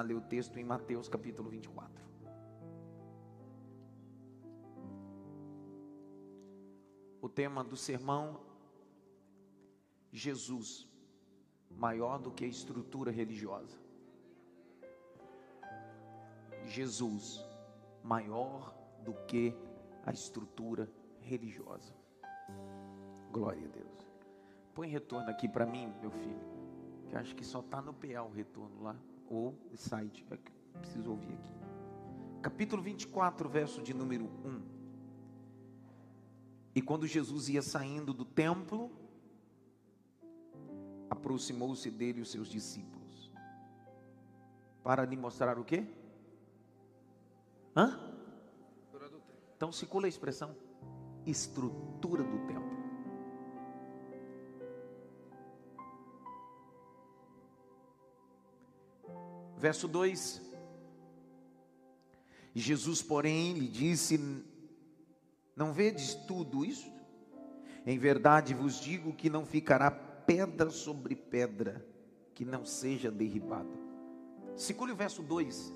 a ler o texto em Mateus capítulo 24. O tema do sermão: Jesus, maior do que a estrutura religiosa. Jesus, maior do que a estrutura religiosa. Glória a Deus. Põe retorno aqui para mim, meu filho. Que acho que só está no PA o retorno lá. Ou site. É preciso ouvir aqui. Capítulo 24, verso de número 1. E quando Jesus ia saindo do templo, aproximou-se dele os seus discípulos. Para lhe mostrar o quê? Hã? Então circula a expressão estrutura do templo. Verso 2: Jesus, porém, lhe disse: Não vedes tudo isso? Em verdade vos digo que não ficará pedra sobre pedra que não seja derribada. Segure o verso 2.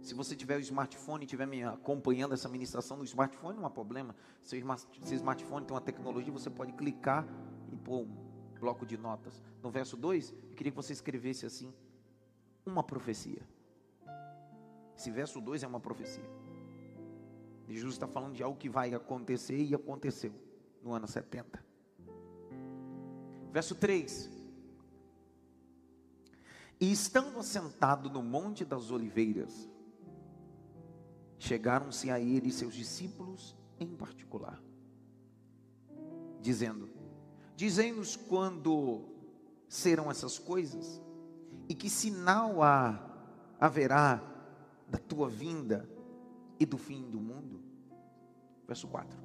Se você tiver o smartphone e estiver me acompanhando essa ministração no smartphone, não há problema. Se seu smartphone tem uma tecnologia, você pode clicar e pôr um bloco de notas. No verso 2, eu queria que você escrevesse assim: uma profecia. Esse verso 2 é uma profecia. Jesus está falando de algo que vai acontecer e aconteceu no ano 70. Verso 3. E estando assentado no Monte das Oliveiras, chegaram-se a ele seus discípulos em particular, dizendo: Dizei-nos quando serão essas coisas e que sinal há, haverá da tua vinda e do fim do mundo? Verso 4.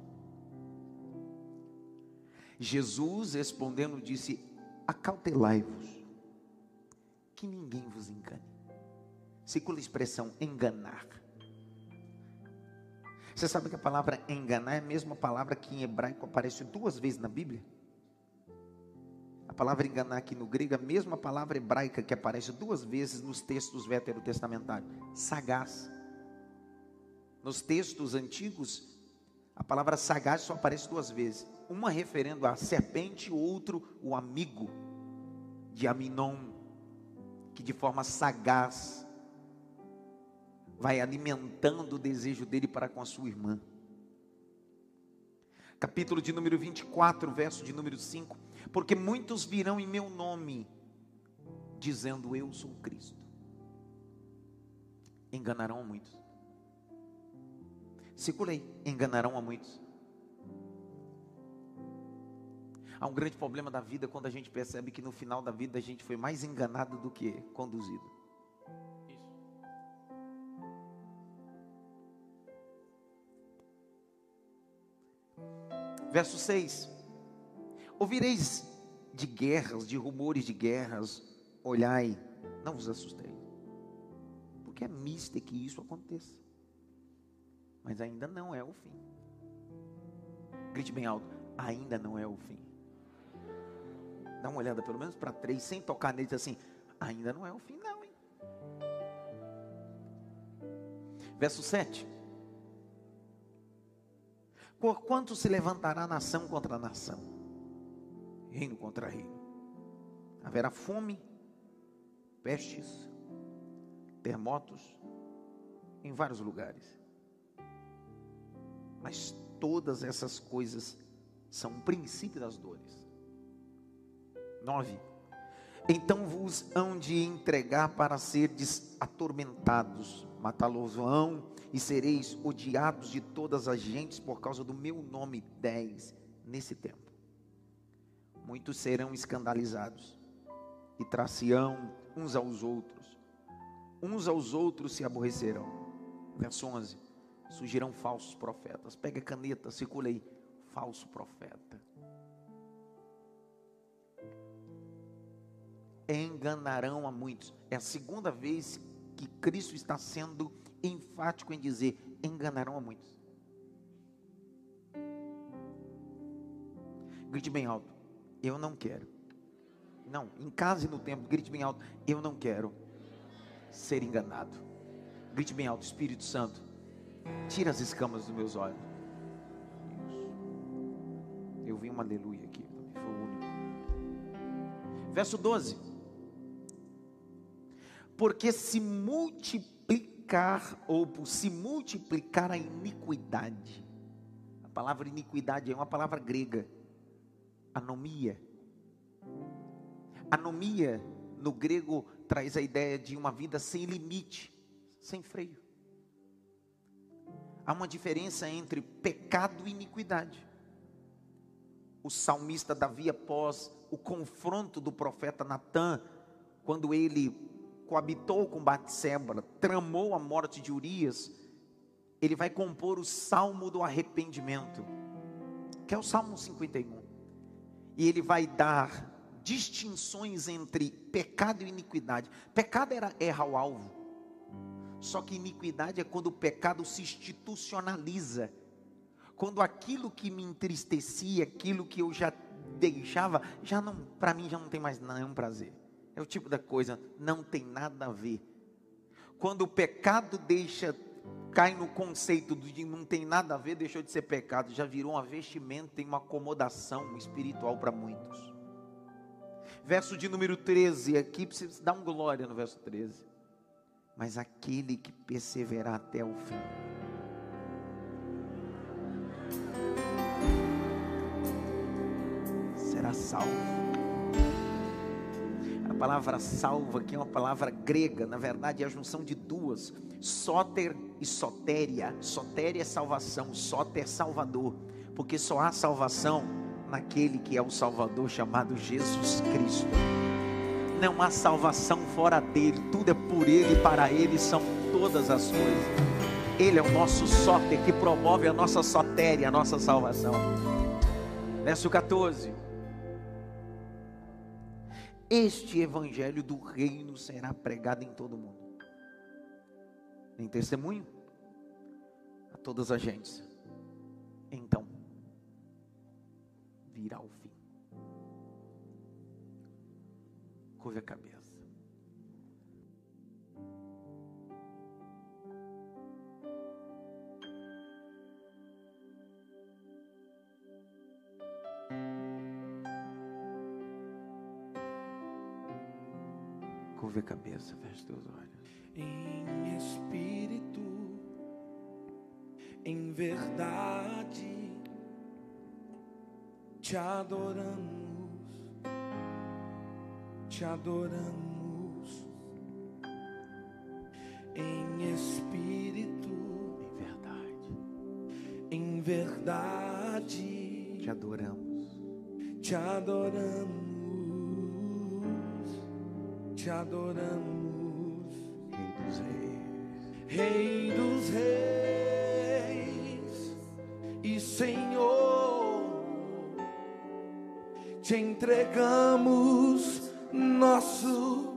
Jesus respondendo disse: Acautelai-vos, que ninguém vos engane. Circula a expressão enganar. Você sabe que a palavra enganar é a mesma palavra que em hebraico aparece duas vezes na Bíblia? Palavra enganar aqui no grego é a mesma palavra hebraica que aparece duas vezes nos textos veterotestamentários. Sagaz. Nos textos antigos, a palavra sagaz só aparece duas vezes. Uma referendo à serpente, outro o amigo de Aminon, que de forma sagaz vai alimentando o desejo dele para com a sua irmã. Capítulo de número 24, verso de número 5 porque muitos virão em meu nome, dizendo eu sou Cristo. Enganarão a muitos. Segura enganarão a muitos. Há um grande problema da vida quando a gente percebe que no final da vida a gente foi mais enganado do que conduzido. Verso 6. Ouvireis de guerras, de rumores de guerras, olhai, não vos assustei, porque é místico que isso aconteça, mas ainda não é o fim. Grite bem alto, ainda não é o fim. Dá uma olhada pelo menos para três, sem tocar neles assim, ainda não é o fim, não, hein? Verso 7. Por quanto se levantará nação contra nação? Reino contra reino. Haverá fome, pestes, terremotos em vários lugares. Mas todas essas coisas são o princípio das dores. 9. Então vos hão de entregar para serdes atormentados, matá-los vão e sereis odiados de todas as gentes por causa do meu nome. 10. Nesse tempo muitos serão escandalizados e traciam uns aos outros. Uns aos outros se aborrecerão. Verso 11. Surgirão falsos profetas. Pega a caneta, circula aí. Falso profeta. Enganarão a muitos. É a segunda vez que Cristo está sendo enfático em dizer: enganarão a muitos. Grite bem alto. Eu não quero. Não, em casa e no templo, grite bem alto. Eu não quero ser enganado. Grite bem alto, Espírito Santo, tira as escamas dos meus olhos. Eu vi um aleluia aqui, foi o único. Verso 12. Porque se multiplicar, ou se multiplicar a iniquidade, a palavra iniquidade é uma palavra grega, anomia. Anomia no grego traz a ideia de uma vida sem limite, sem freio. Há uma diferença entre pecado e iniquidade. O salmista Davi, após o confronto do profeta Natã, quando ele coabitou com Batseba, tramou a morte de Urias, ele vai compor o salmo do arrependimento, que é o Salmo 51. E ele vai dar distinções entre pecado e iniquidade. Pecado era errar o alvo. Só que iniquidade é quando o pecado se institucionaliza. Quando aquilo que me entristecia, aquilo que eu já deixava, já não, para mim já não tem mais nenhum prazer. É o tipo da coisa, não tem nada a ver. Quando o pecado deixa cai no conceito de não tem nada a ver, deixou de ser pecado, já virou uma vestimenta e uma acomodação espiritual para muitos. Verso de número 13, aqui precisa dar um glória no verso 13. Mas aquele que perseverar até o fim. Será salvo. A palavra salva aqui é uma palavra grega, na verdade é a junção de duas, sóter e sotéria. Sotéria é salvação, sóter salvador, porque só há salvação naquele que é o Salvador chamado Jesus Cristo. Não há salvação fora dele, tudo é por ele e para ele são todas as coisas. Ele é o nosso sóter que promove a nossa sotéria, a nossa salvação. Verso 14. Este evangelho do reino será pregado em todo o mundo. Em testemunho a todas as gentes. Então, vir ao fim. Curve a cabeça. Curve a cabeça, feche teus olhos. Em espírito, em verdade te adoramos, te adoramos. Em espírito, em verdade, em verdade, te adoramos, te adoramos, te adoramos, Rei dos Reis, Rei dos Reis e Senhor. Te entregamos nosso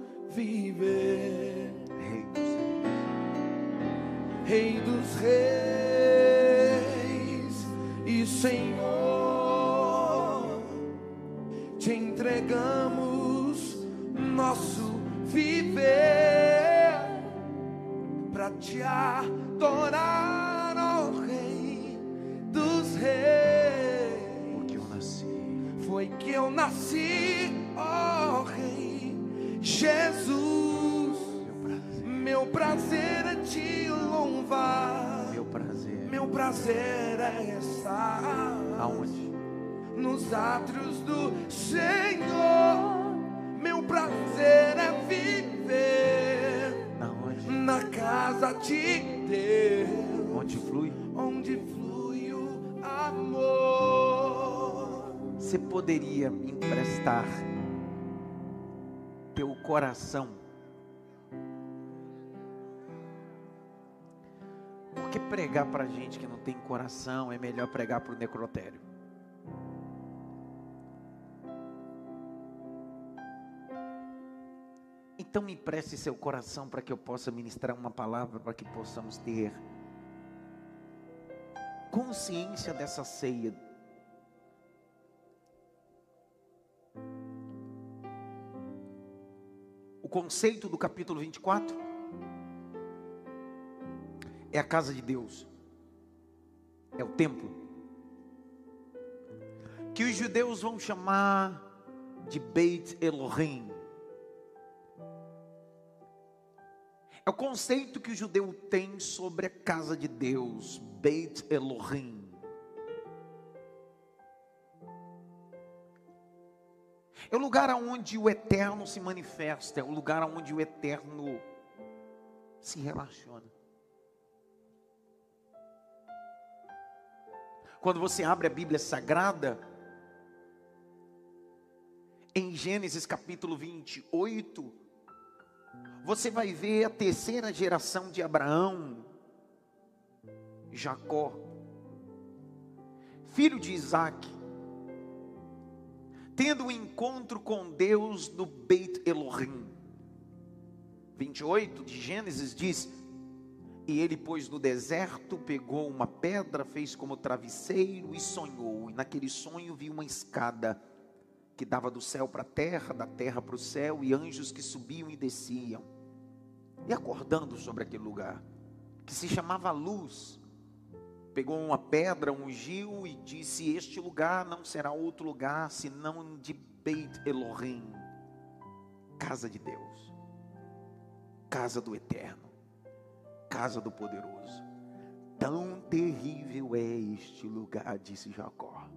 Nos átrios do Senhor. Meu prazer é viver. Aonde? Na casa de Deus. Onde flui? Onde flui o amor. Você poderia emprestar teu coração? Porque pregar para gente que não tem coração é melhor pregar para o necrotério. Então me empreste seu coração para que eu possa ministrar uma palavra, para que possamos ter consciência dessa ceia. Conceito do capítulo 24 é a casa de Deus, é o templo, que os judeus vão chamar de Beit Elohim. O conceito que o judeu tem sobre a casa de Deus, Beit Elohim. É o lugar onde o eterno se manifesta, é o lugar onde o eterno se relaciona. Quando você abre a Bíblia Sagrada, em Gênesis capítulo 28, você vai ver a terceira geração de Abraão, Jacó, filho de Isaac, tendo um encontro com Deus no Beit Elohim. 28 de Gênesis diz: E ele, pois, no deserto, pegou uma pedra, fez como travesseiro e sonhou. E naquele sonho viu uma escada que dava do céu para a terra, da terra para o céu, e anjos que subiam e desciam. E acordando sobre aquele lugar, que se chamava Luz, pegou uma pedra, ungiu e disse: Este lugar não será outro lugar senão de Beit Elohim, casa de Deus, casa do Eterno, casa do Poderoso. Tão terrível é este lugar, disse Jacó.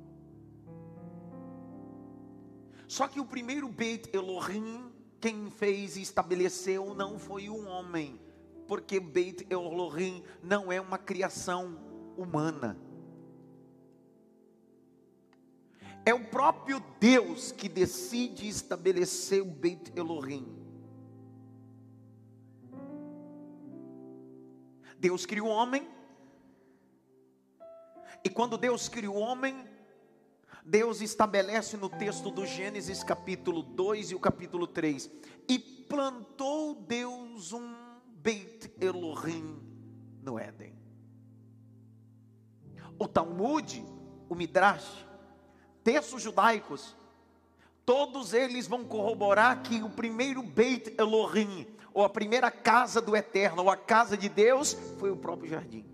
Só que o primeiro Beit Elohim, quem fez e estabeleceu não foi um homem, porque Beit Elohim não é uma criação humana. É o próprio Deus que decide estabelecer o Beit Elohim. Deus criou o homem, e quando Deus criou o homem, Deus estabelece no texto do Gênesis capítulo 2 e o capítulo 3: E plantou Deus um Beit Elohim no Éden. O Talmud, o Midrash, textos judaicos, todos eles vão corroborar que o primeiro Beit Elohim, ou a primeira casa do Eterno, ou a casa de Deus, foi o próprio jardim.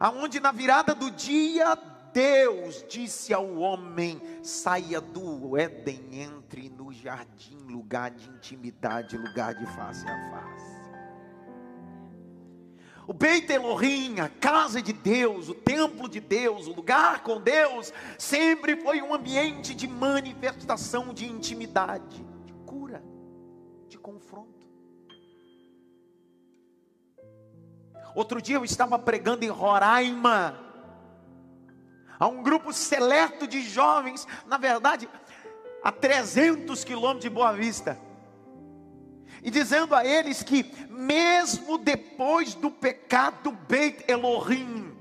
Aonde na virada do dia Deus disse ao homem: saia do Éden, entre no jardim, lugar de intimidade, lugar de face a face. O Beit Elohim, a casa de Deus, o templo de Deus, o lugar com Deus, sempre foi um ambiente de manifestação de intimidade, de cura, de confronto. Outro dia eu estava pregando em Roraima, a um grupo seleto de jovens, na verdade, a 300 quilômetros de Boa Vista, e dizendo a eles que, mesmo depois do pecado Beit Elohim,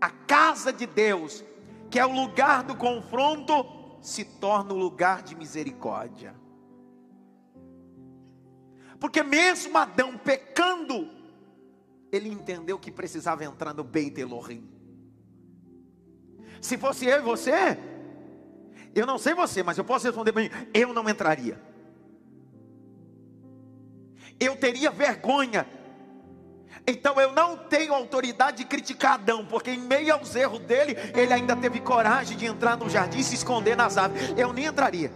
a casa de Deus, que é o lugar do confronto, se torna o lugar de misericórdia. Porque mesmo Adão pecando, ele entendeu que precisava entrar no Beit Elohim. Se fosse eu e você, eu não sei você, mas eu posso responder bem: eu não entraria. Eu teria vergonha. Então eu não tenho autoridade de criticar Adão, porque em meio aos erros dele, ele ainda teve coragem de entrar no jardim e se esconder nas árvores. Eu nem entraria.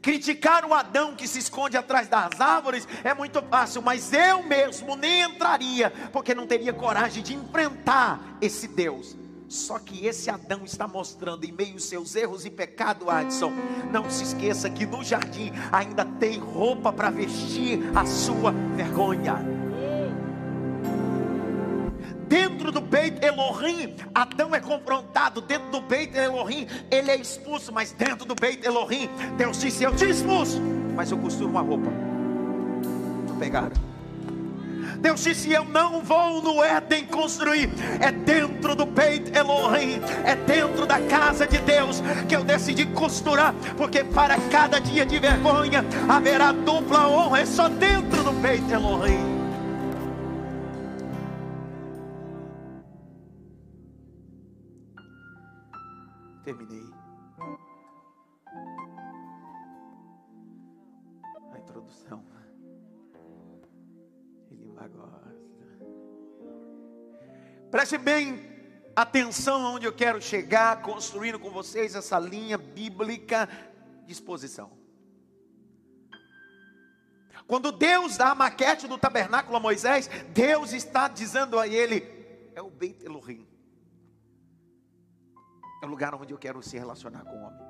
Criticar o Adão que se esconde atrás das árvores é muito fácil, mas eu mesmo nem entraria, porque não teria coragem de enfrentar esse Deus. Só que esse Adão está mostrando em meio aos seus erros e pecado, Adson. Não se esqueça que no jardim ainda tem roupa para vestir a sua vergonha. Dentro do Beit Elohim, Adão é confrontado. Dentro do Beit Elohim, ele é expulso. Mas dentro do Beit Elohim, Deus disse: Eu te expulso, mas eu costuro uma roupa. Pegaram. Deus disse: Eu não vou no Éden construir, é dentro do Beit Elohim, é dentro da casa de Deus que eu decidi costurar, porque para cada dia de vergonha haverá dupla honra, é só dentro do Beit Elohim. Terminei. introdução. Ele gosta. Preste bem atenção aonde eu quero chegar, construindo com vocês essa linha bíblica de exposição. Quando Deus dá a maquete do tabernáculo a Moisés, Deus está dizendo a ele: é o Beit Elohim. É o lugar onde eu quero se relacionar com o homem.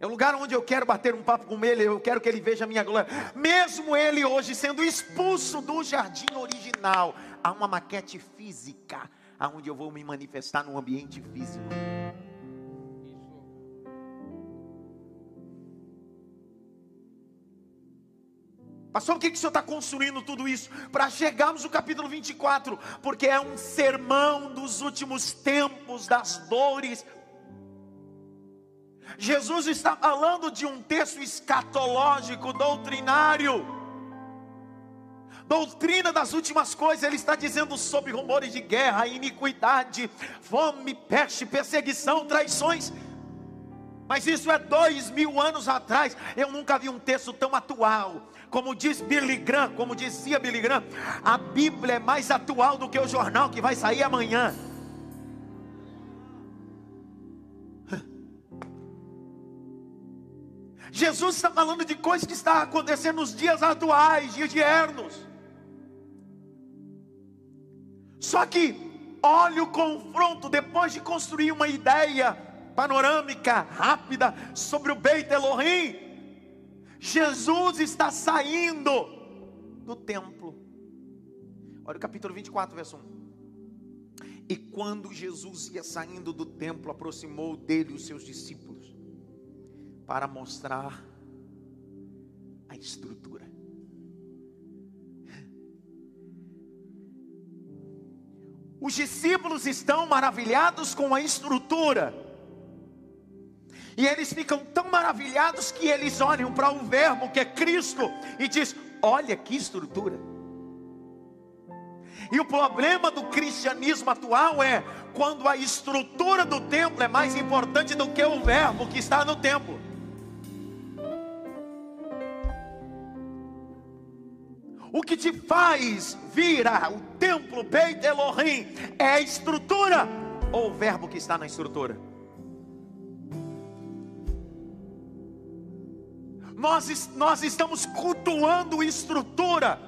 É o lugar onde eu quero bater um papo com ele, eu quero que ele veja a minha glória. Mesmo ele hoje sendo expulso do jardim original, há uma maquete física, aonde eu vou me manifestar num ambiente físico. Pastor, por que, que o senhor está construindo tudo isso? Para chegarmos no capítulo 24, porque é um sermão dos últimos tempos, das dores. Jesus está falando de um texto escatológico, doutrinário. Doutrina das últimas coisas, ele está dizendo sobre rumores de guerra, iniquidade, fome, peste, perseguição, traições. Mas isso é dois mil anos atrás. Eu nunca vi um texto tão atual. Como diz Billy Graham, como dizia Billy Graham, a Bíblia é mais atual do que o jornal que vai sair amanhã. Jesus está falando de coisas que estão acontecendo nos dias atuais, dias de ernos. Só que, olha o confronto, depois de construir uma ideia panorâmica rápida sobre o Beit Elohim. Jesus está saindo do templo. Olha o capítulo 24, verso 1. E quando Jesus ia saindo do templo, aproximou dele os seus discípulos para mostrar a estrutura. Os discípulos estão maravilhados com a estrutura. E eles ficam tão maravilhados que eles olham para o verbo que é Cristo e diz: "Olha que estrutura". E o problema do cristianismo atual é quando a estrutura do templo é mais importante do que o verbo que está no templo. O que te faz vir ao templo Beit Elohim é a estrutura ou o verbo que está na estrutura? Nós, nós estamos cultuando estrutura,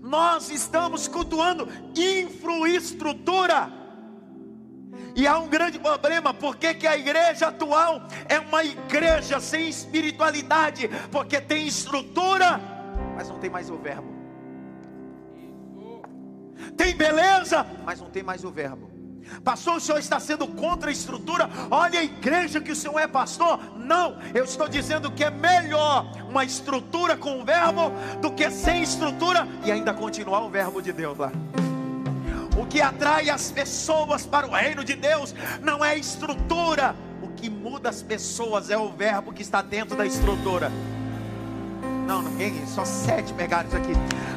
nós estamos cultuando infraestrutura. E há um grande problema, porque que a igreja atual é uma igreja sem espiritualidade, porque tem estrutura, mas não tem mais o verbo. Tem beleza, mas não tem mais o verbo. Pastor, o senhor está sendo contra a estrutura? Olha a igreja que o senhor é pastor. Não, eu estou dizendo que é melhor uma estrutura com o verbo do que sem estrutura e ainda continuar o verbo de Deus lá. O que atrai as pessoas para o reino de Deus não é estrutura, o que muda as pessoas é o verbo que está dentro da estrutura. Não, ninguém, só sete isso aqui.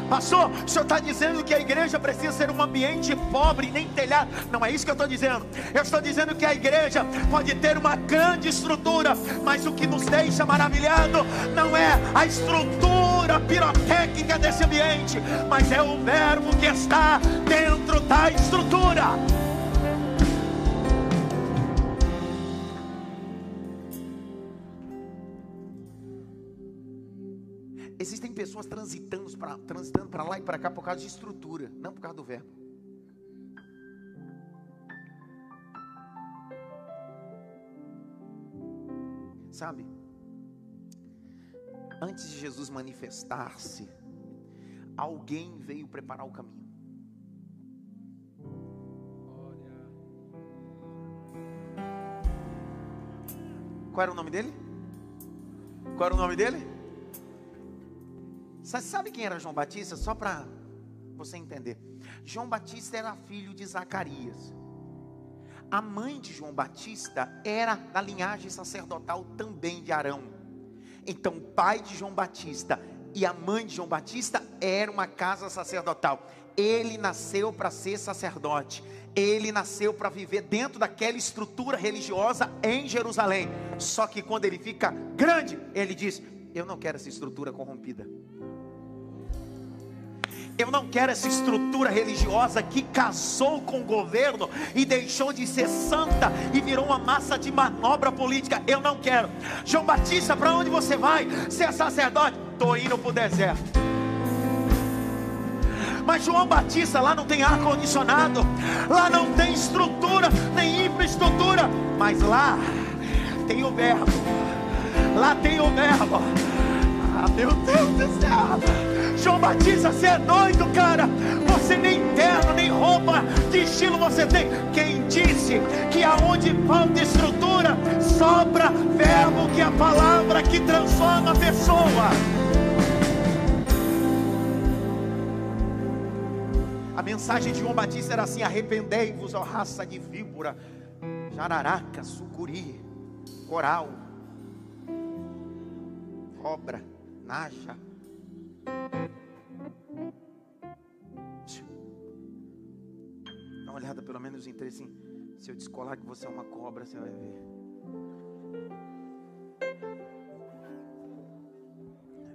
Pastor, o senhor está dizendo que a igreja precisa ser um ambiente pobre, nem telhado. Não é isso que eu estou dizendo. Eu estou dizendo que a igreja pode ter uma grande estrutura, mas o que nos deixa maravilhado não é a estrutura pirotécnica desse ambiente, mas é o verbo que está dentro da estrutura. Pessoas transitando para transitando lá e para cá por causa de estrutura, não por causa do verbo. Sabe? Antes de Jesus manifestar-se, alguém veio preparar o caminho. Qual era o nome dele? Qual era o nome dele? Você sabe quem era João Batista? Só para você entender. João Batista era filho de Zacarias. A mãe de João Batista era da linhagem sacerdotal também de Arão. Então, o pai de João Batista e a mãe de João Batista era uma casa sacerdotal. Ele nasceu para ser sacerdote. Ele nasceu para viver dentro daquela estrutura religiosa em Jerusalém. Só que quando ele fica grande, ele diz: Eu não quero essa estrutura corrompida. Eu não quero essa estrutura religiosa que casou com o governo e deixou de ser santa e virou uma massa de manobra política. Eu não quero. João Batista, para onde você vai? Ser sacerdote? Estou indo para o deserto. Mas João Batista lá não tem ar condicionado, lá não tem estrutura, nem infraestrutura, mas lá tem o verbo, lá tem o verbo. Ah, meu Deus do céu! João Batista, você é doido, cara. Você nem terno, nem roupa de estilo você tem. Quem disse que aonde falta estrutura, sobra verbo que é a palavra que transforma a pessoa. A mensagem de João Batista era assim: arrependei-vos, ó raça de víbora, jararaca, sucuri, coral, cobra, naja. Dá uma olhada pelo menos em três assim. Se eu descolar que você é uma cobra, você vai ver.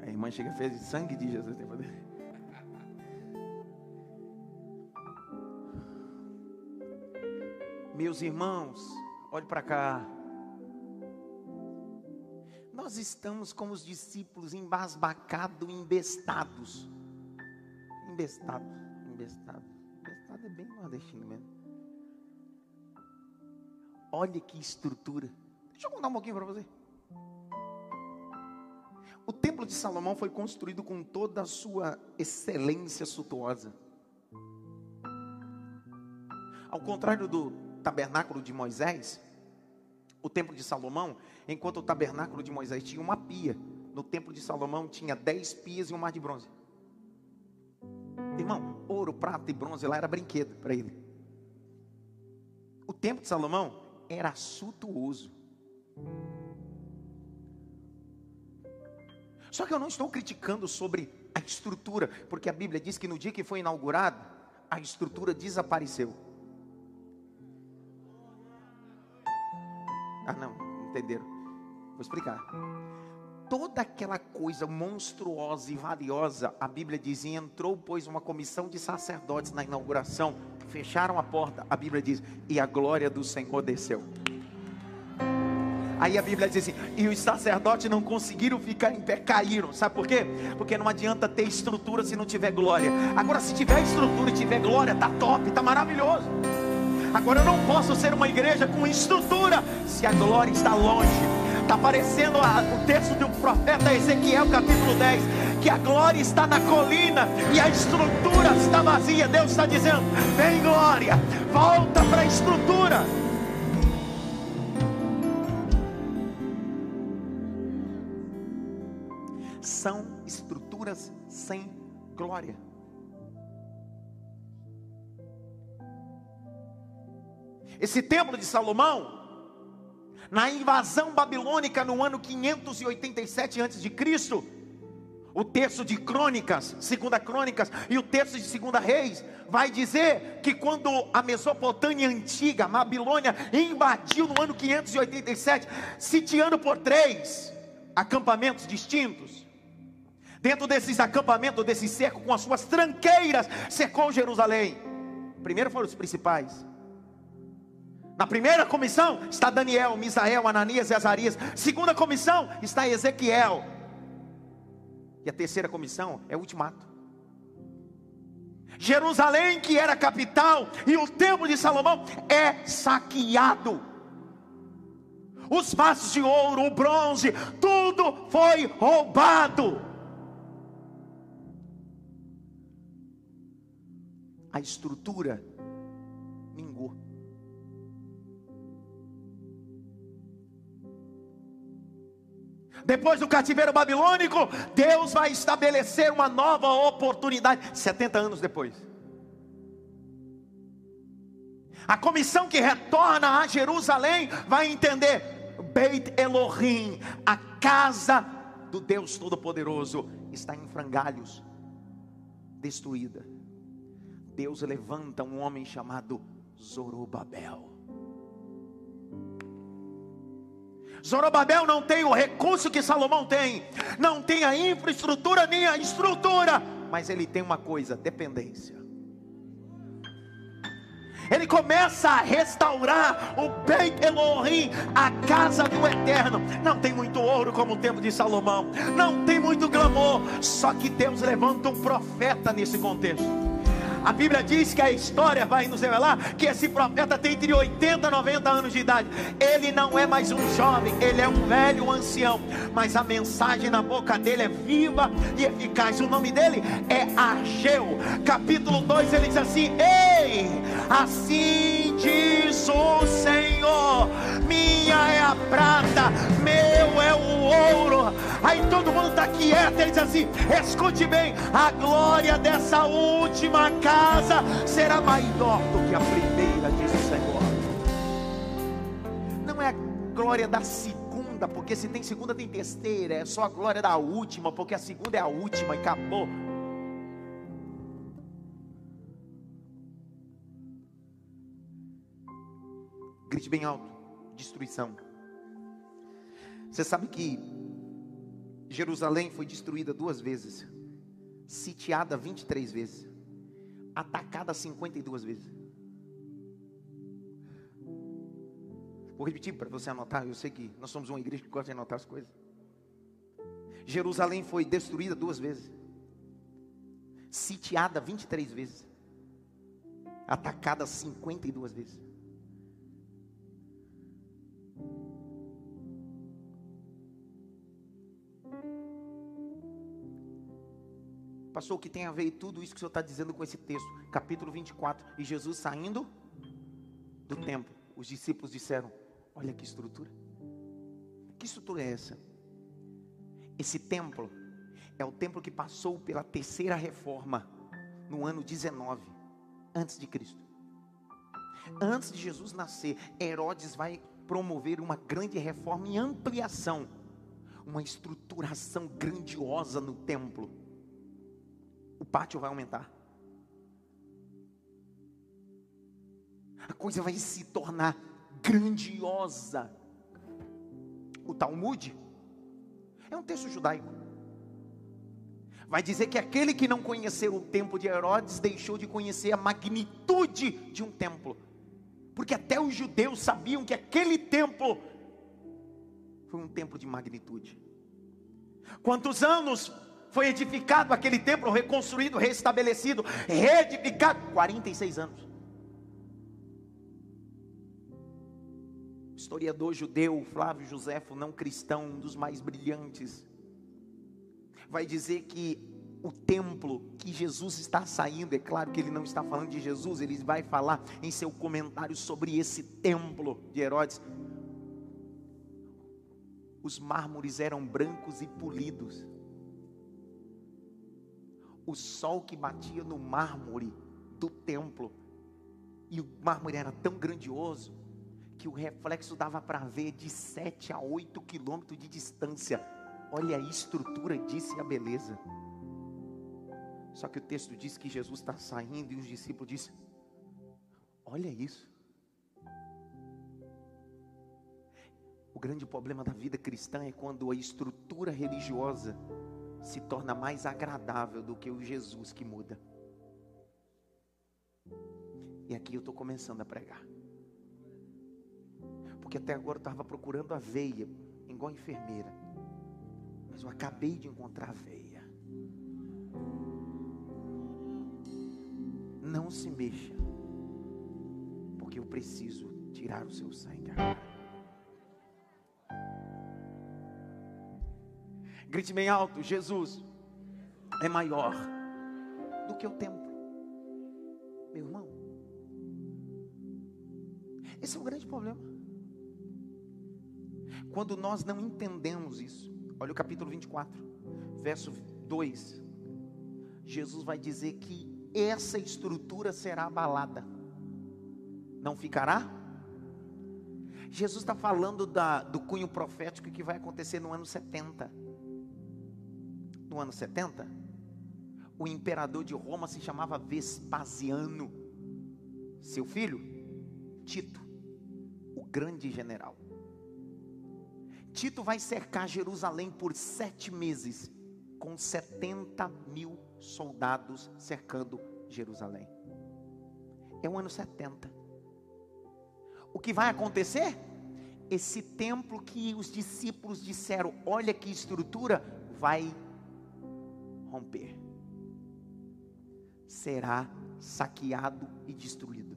A irmã chega e fez sangue de Jesus. Meus irmãos, olhe para cá. Nós estamos como os discípulos embasbacados, embestados. Embestado, embestado. Embestado é bem nordestino mesmo. Olha que estrutura. Deixa eu contar um pouquinho para você. O templo de Salomão foi construído com toda a sua excelência suntuosa. Ao contrário do tabernáculo de Moisés, o templo de Salomão, enquanto o tabernáculo de Moisés tinha uma pia, no templo de Salomão tinha dez pias e um mar de bronze. Irmão, ouro, prata e bronze lá era brinquedo para ele. O templo de Salomão era suntuoso. Só que eu não estou criticando sobre a estrutura, porque a Bíblia diz que no dia que foi inaugurado, a estrutura desapareceu. Ah, não, entenderam? Vou explicar. Toda aquela coisa monstruosa e valiosa, a Bíblia diz, e entrou, pois, uma comissão de sacerdotes na inauguração, fecharam a porta, a Bíblia diz, e a glória do Senhor desceu. Aí a Bíblia diz assim: e os sacerdotes não conseguiram ficar em pé, caíram. Sabe por quê? Porque não adianta ter estrutura se não tiver glória. Agora, se tiver estrutura e tiver glória, tá top, tá maravilhoso. Agora eu não posso ser uma igreja com estrutura se a glória está longe. Está aparecendo o texto do profeta Ezequiel, capítulo 10, que a glória está na colina e a estrutura está vazia. Deus está dizendo: vem glória, volta para a estrutura. São estruturas sem glória. Esse templo de Salomão, na invasão babilônica no ano 587 a.C., o texto de Crônicas, segunda Crônicas e o texto de Segunda Reis vai dizer que quando a Mesopotâmia antiga, a Babilônia, invadiu no ano 587, sitiando por três acampamentos distintos. Dentro desses acampamentos, desse cerco, com as suas tranqueiras, cercou Jerusalém. Primeiro foram os principais. Na primeira comissão está Daniel, Misael, Ananias e Azarias. Segunda comissão está Ezequiel. E a terceira comissão é o ultimato. Jerusalém, que era capital, e o templo de Salomão é saqueado. Os vasos de ouro, o bronze, tudo foi roubado. A estrutura Depois do cativeiro babilônico, Deus vai estabelecer uma nova oportunidade. 70 anos depois. A comissão que retorna a Jerusalém vai entender Beit Elohim, a casa do Deus Todo-Poderoso, está em frangalhos, destruída. Deus levanta um homem chamado Zorobabel. Zorobabel não tem o recurso que Salomão tem, não tem a infraestrutura nem a estrutura, mas ele tem uma coisa: dependência. Ele começa a restaurar o Beit Elohim, a casa do eterno. Não tem muito ouro como o tempo de Salomão, não tem muito glamour, só que Deus levanta um profeta nesse contexto. A Bíblia diz que a história vai nos revelar que esse profeta tem entre 80 e 90 anos de idade. Ele não é mais um jovem, ele é um velho ancião. Mas a mensagem na boca dele é viva e eficaz. O nome dele é Ageu. Capítulo 2 ele diz assim: Ei, assim diz o Senhor: Minha é a prata, meu é o ouro. Aí todo mundo está quieto. Ele diz assim: Escute bem, a glória dessa última casa casa será maior do que a primeira, diz o Senhor. Não é a glória da segunda, porque se tem segunda tem terceira, é só a glória da última, porque a segunda é a última e acabou. Grite bem alto: destruição. Você sabe que Jerusalém foi destruída duas vezes, sitiada 23 vezes atacada 52 vezes. Vou repetir para você anotar. Eu sei que nós somos uma igreja que gosta de anotar as coisas. Jerusalém foi destruída duas vezes, sitiada 23 vezes, atacada 52 vezes. Pastor, o que tem a ver tudo isso que o senhor está dizendo com esse texto? Capítulo 24. E Jesus saindo do templo. Os discípulos disseram: Olha que estrutura. Que estrutura é essa? Esse templo é o templo que passou pela terceira reforma no ano 19 antes de Cristo. Antes de Jesus nascer, Herodes vai promover uma grande reforma e ampliação, uma estruturação grandiosa no templo o pátio vai aumentar. A coisa vai se tornar grandiosa. O Talmud é um texto judaico. Vai dizer que aquele que não conheceu o templo de Herodes deixou de conhecer a magnitude de um templo. Porque até os judeus sabiam que aquele templo foi um templo de magnitude. Quantos anos foi edificado aquele templo, reconstruído, restabelecido, reedificado. 46 anos. Historiador judeu Flávio Josefo, não cristão, um dos mais brilhantes, vai dizer que o templo que Jesus está saindo, é claro que ele não está falando de Jesus, ele vai falar em seu comentário sobre esse templo de Herodes. Os mármores eram brancos e polidos o sol que batia no mármore do templo. E o mármore era tão grandioso que o reflexo dava para ver de 7 a 8 quilômetros de distância. Olha a estrutura disso e a beleza. Só que o texto diz que Jesus está saindo e os discípulos dizem: Olha isso. O grande problema da vida cristã é quando a estrutura religiosa se torna mais agradável do que o Jesus que muda. E aqui eu estou começando a pregar. Porque até agora eu estava procurando a veia, igual enfermeira. Mas eu acabei de encontrar a veia. Não se mexa. Porque eu preciso tirar o seu sangue agora. Grite bem alto: Jesus é maior do que o templo. Meu irmão, esse é o grande problema. Quando nós não entendemos isso, olha o capítulo 24, verso 2. Jesus vai dizer que essa estrutura será abalada, não ficará? Jesus está falando da, do cunho profético que vai acontecer no ano 70 no ano 70, o imperador de Roma se chamava Vespasiano. Seu filho, Tito, o grande general. Tito vai cercar Jerusalém por sete meses, com 70 mil soldados cercando Jerusalém. É o ano 70. O que vai acontecer? Esse templo que os discípulos disseram: olha que estrutura, vai romper. Será saqueado e destruído.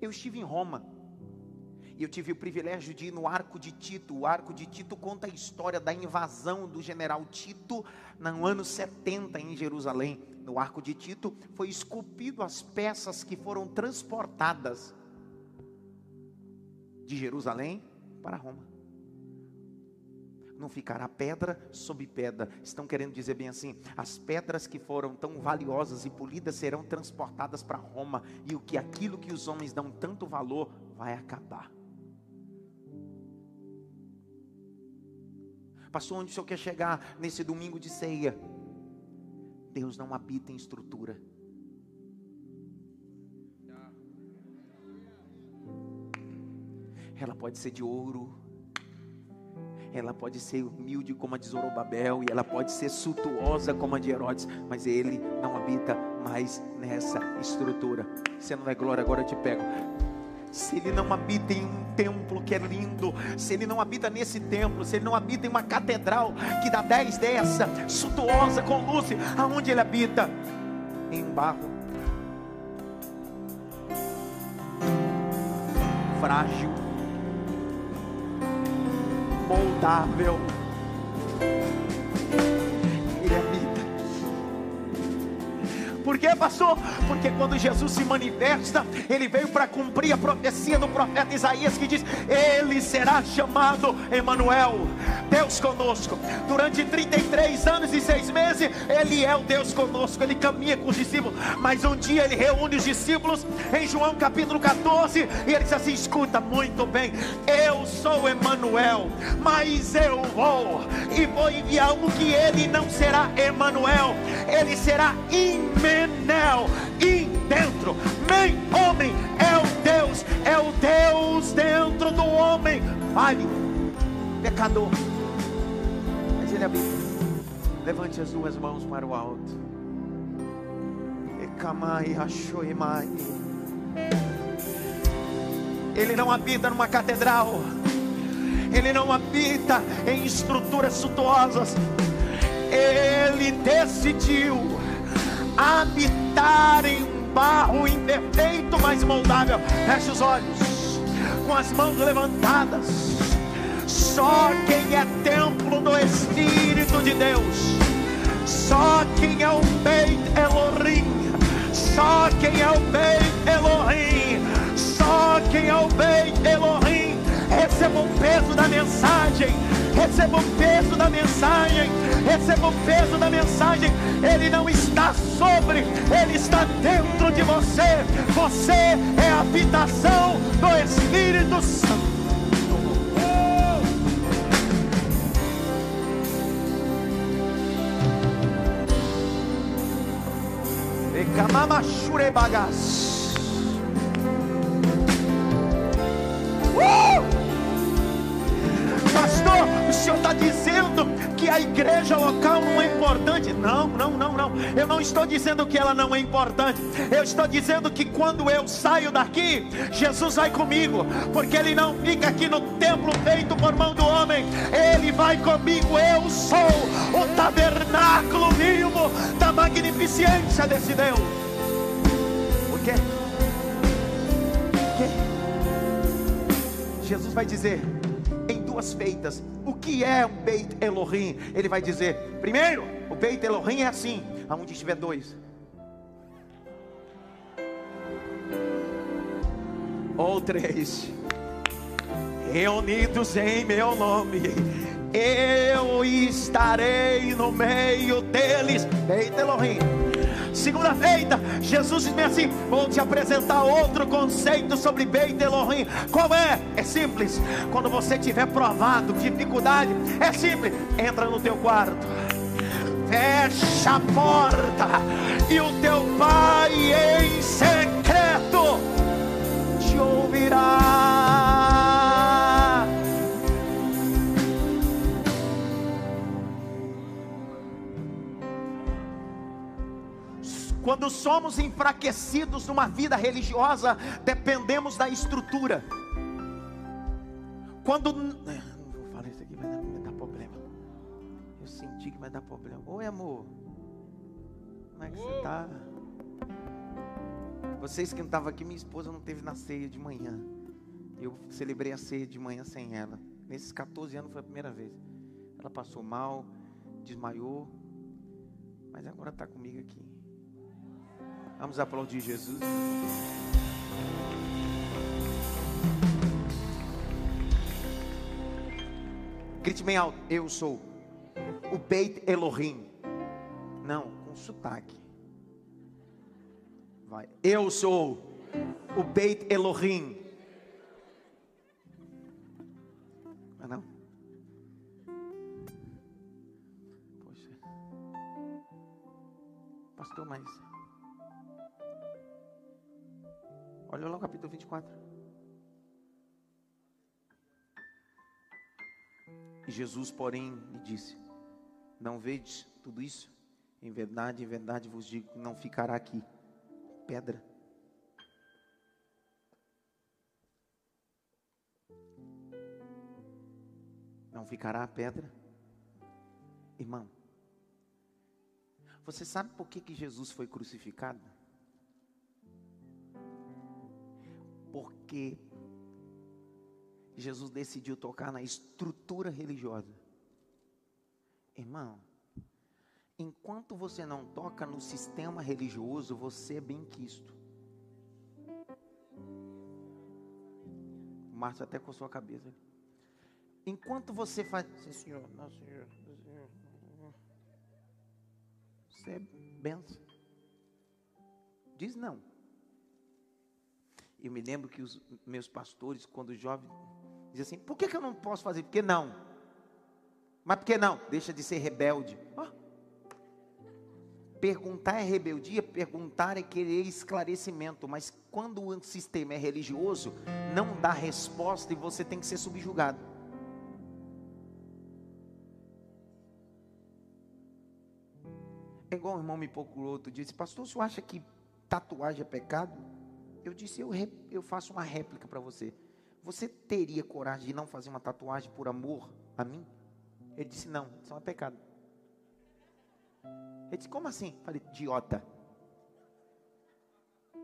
Eu estive em Roma e eu tive o privilégio de ir no Arco de Tito. O Arco de Tito conta a história da invasão do general Tito no ano 70 em Jerusalém. No Arco de Tito foi esculpido as peças que foram transportadas de Jerusalém para Roma. Não ficará pedra sobre pedra. Estão querendo dizer bem assim: as pedras que foram tão valiosas e polidas serão transportadas para Roma, e o que aquilo que os homens dão tanto valor vai acabar. Pastor, onde o senhor quer chegar nesse domingo de ceia? Deus não habita em estrutura. Ela pode ser de ouro, ela pode ser humilde como a de Zorobabel, e ela pode ser suntuosa como a de Herodes, mas ele não habita mais nessa estrutura. Você não é glória, agora eu te pego se ele não habita em um templo que é lindo, se ele não habita nesse templo, se ele não habita em uma catedral que dá dez dessa, suntuosa, com luz, aonde ele habita? Em um barro frágil, moldável. Quê, pastor? Porque quando Jesus se manifesta, ele veio para cumprir a profecia do profeta Isaías que diz: Ele será chamado Emanuel, Deus conosco. Durante 33 anos e seis meses, ele é o Deus conosco, ele caminha com os discípulos. Mas um dia ele reúne os discípulos em João capítulo 14 e ele diz assim: Escuta muito bem, eu sou Emanuel, mas eu vou e vou enviar um que ele não será Emanuel, ele será imenso menel, e dentro, men, homem, é o Deus, é o Deus dentro do homem, vale, pecador, mas ele habita. Levante as duas mãos para o alto. Ele não habita numa catedral. Ele não habita em estruturas suntuosas. Ele decidiu habitar em um barro imperfeito, mas moldável. Feche os olhos, com as mãos levantadas. Só quem é templo do Espírito de Deus, só quem é o Beit Elohim, só quem é o Beit Elohim, só quem é o Beit Elohim, receba o peso da mensagem receba o peso da mensagem, receba o peso da mensagem. Ele não está sobre, ele está dentro de você. Você é a habitação do Espírito Santo. Ekamama Shurebagas. O senhor está dizendo que a igreja local não é importante. Não, não, não, não. Eu não estou dizendo que ela não é importante. Eu estou dizendo que quando eu saio daqui, Jesus vai comigo, porque Ele não fica aqui no templo feito por mão do homem. Ele vai comigo. Eu sou o tabernáculo vivo da magnificência desse Deus. Por quê? Por quê? Jesus vai dizer feitas o que é um Beit Elohim? Ele vai dizer: primeiro, o Beit Elohim é assim, aonde estiver dois. Ou três, reunidos em meu nome, eu estarei no meio deles. Beit Elohim Segunda-feira, Jesus disse assim: Vou te apresentar outro conceito sobre Beit Elohim. Qual é? É simples. Quando você tiver provado dificuldade, é simples. Entra no teu quarto fecha a porta e o teu pai em secreto te ouvirá. Quando somos enfraquecidos numa vida religiosa, dependemos da estrutura. Quando vai dar problema. Oi, amor. Como é que você está? Vocês que não estavam aqui, minha esposa não teve na ceia de manhã. Eu celebrei a ceia de manhã sem ela. Nesses 14 anos foi a primeira vez. Ela passou mal, desmaiou, mas agora está comigo aqui. Vamos aplaudir Jesus. Grite bem alto, eu sou o Beit Elohim. Não, com sotaque. Vai. Eu sou o Beit Elohim. É não? Poxa. Pastor, mas. Olha lá o capítulo 24. E Jesus, porém, lhe disse: não vedes tudo isso? Em verdade, em verdade vos digo que não ficará aqui pedra. Não ficará pedra. Irmão, você sabe por que, que Jesus foi crucificado? Porque Jesus decidiu tocar na estrutura religiosa. Irmão, enquanto você não toca no sistema religioso, você é bem quisto. Márcio até coçou a cabeça. Enquanto você faz. Sim, senhor, não, senhor, senhor. Você é benção. Diz não. Eu me lembro que os meus pastores, quando jovens, diziam assim: por que, que eu não posso fazer? Porque não. Mas por que não? Deixa de ser rebelde. Oh. Perguntar é rebeldia, perguntar é querer esclarecimento, mas quando o sistema é religioso, não dá resposta e você tem que ser subjugado. É igual o irmão me procurou outro dia, disse, pastor, o senhor acha que tatuagem é pecado? Eu disse, eu, eu faço uma réplica para você. Você teria coragem de não fazer uma tatuagem por amor a mim? Ele disse: Não, isso é pecado. Ele disse: Como assim? Eu falei: Idiota.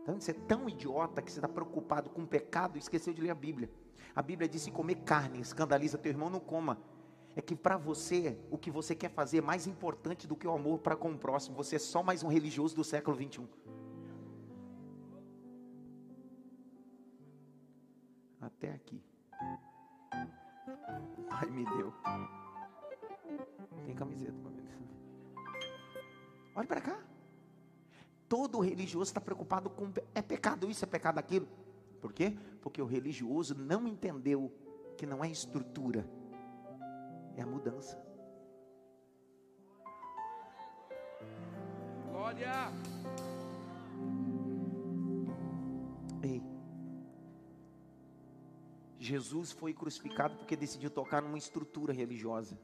Então, você é tão idiota que você está preocupado com o pecado e esqueceu de ler a Bíblia. A Bíblia diz: se comer carne escandaliza teu irmão, não coma. É que para você, o que você quer fazer é mais importante do que o amor para com o próximo. Você é só mais um religioso do século 21. Até aqui. Pai me deu. Tem camiseta para ver. Olha para cá. Todo religioso está preocupado com é pecado isso, é pecado aquilo. Por quê? Porque o religioso não entendeu que não é estrutura, é a mudança. Glória! Ei. Jesus foi crucificado porque decidiu tocar numa estrutura religiosa.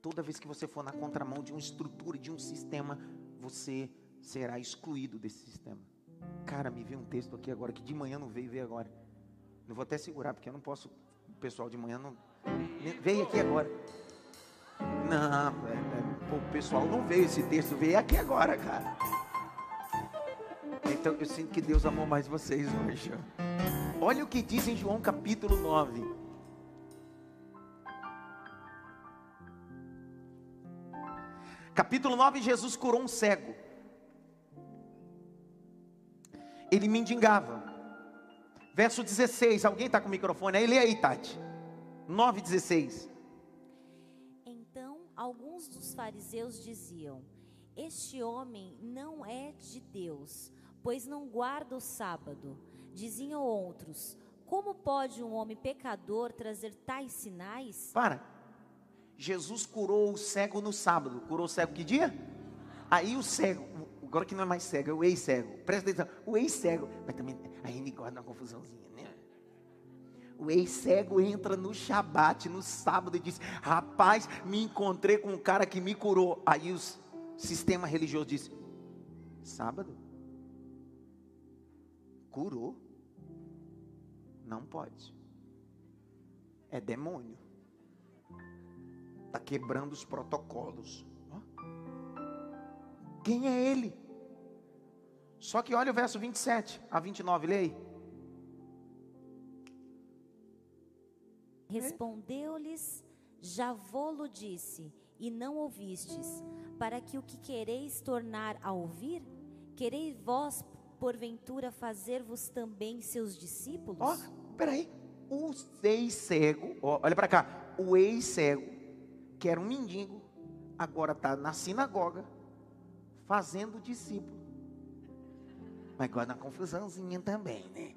Toda vez que você for na contramão de uma estrutura, de um sistema, você será excluído desse sistema. Cara, me veio um texto aqui agora que de manhã não veio, veio agora. Eu vou até segurar, porque eu não posso. O pessoal de manhã não. Veio aqui agora. Não, é, é, o pessoal não veio esse texto, veio aqui agora, cara. Então eu sinto que Deus amou mais vocês hoje. Olha o que diz em João capítulo 9. Capítulo 9, Jesus curou um cego. Ele mendigava. Verso 16, alguém está com o microfone aí? Lê aí, Tati. 9, 16. Então, alguns dos fariseus diziam: Este homem não é de Deus, pois não guarda o sábado. Diziam outros: Como pode um homem pecador trazer tais sinais? Para. Jesus curou o cego no sábado. Curou o cego que dia? Aí o cego, agora que não é mais cego, é o ex-cego. Presta atenção. O ex-cego, mas também a gente guarda uma confusãozinha, né? O ex-cego entra no Shabat, no sábado, e diz: Rapaz, me encontrei com um cara que me curou. Aí o sistema religioso diz: Sábado? Curou? Não pode. É demônio. Está quebrando os protocolos. Quem é ele? Só que olha o verso 27 a 29, leia. Respondeu-lhes: Já vô-lo disse, e não ouvistes, para que o que quereis tornar a ouvir, quereis vós, porventura, fazer-vos também seus discípulos? Ó, peraí. O ex-cego, ó, olha para cá. O ex-cego, que era um mendigo, agora está na sinagoga, fazendo discípulo. Mas gosta da confusãozinha também, né?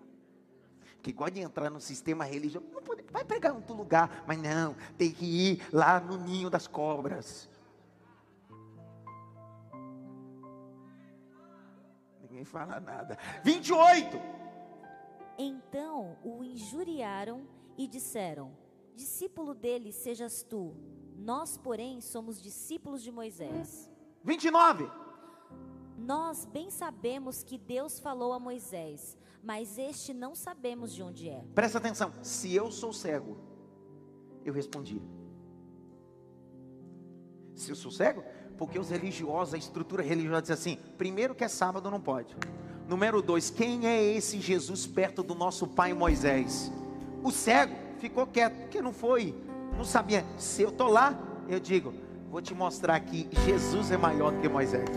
Que gosta de entrar no sistema religioso. Não pode, vai pregar em outro lugar, mas não, tem que ir lá no ninho das cobras. Fala nada. 28. Então o injuriaram e disseram: Discípulo dele sejas tu, nós, porém, somos discípulos de Moisés. 29. Nós bem sabemos que Deus falou a Moisés, mas este não sabemos de onde é. Presta atenção. Se eu sou cego, eu respondi. Se eu sou cego, porque os religiosos, a estrutura religiosa diz assim: primeiro que é sábado não pode. Número dois, quem é esse Jesus perto do nosso pai Moisés? O cego ficou quieto, porque não foi, não sabia. Se eu estou lá, eu digo, vou te mostrar que Jesus é maior do que Moisés.